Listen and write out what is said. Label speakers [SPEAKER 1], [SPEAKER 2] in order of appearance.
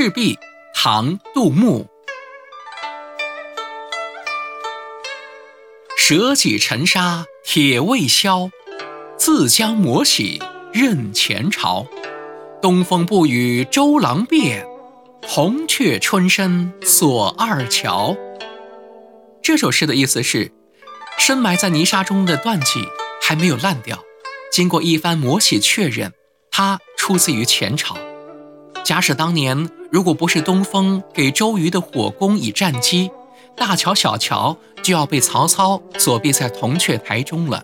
[SPEAKER 1] 赤壁，唐·杜牧。舍己沉沙铁未销，自将磨洗认前朝。东风不与周郎便，红雀春深锁二乔。这首诗的意思是，深埋在泥沙中的断戟还没有烂掉，经过一番磨洗确认，它出自于前朝。假使当年如果不是东风给周瑜的火攻以战机，大乔小乔就要被曹操锁闭在铜雀台中了。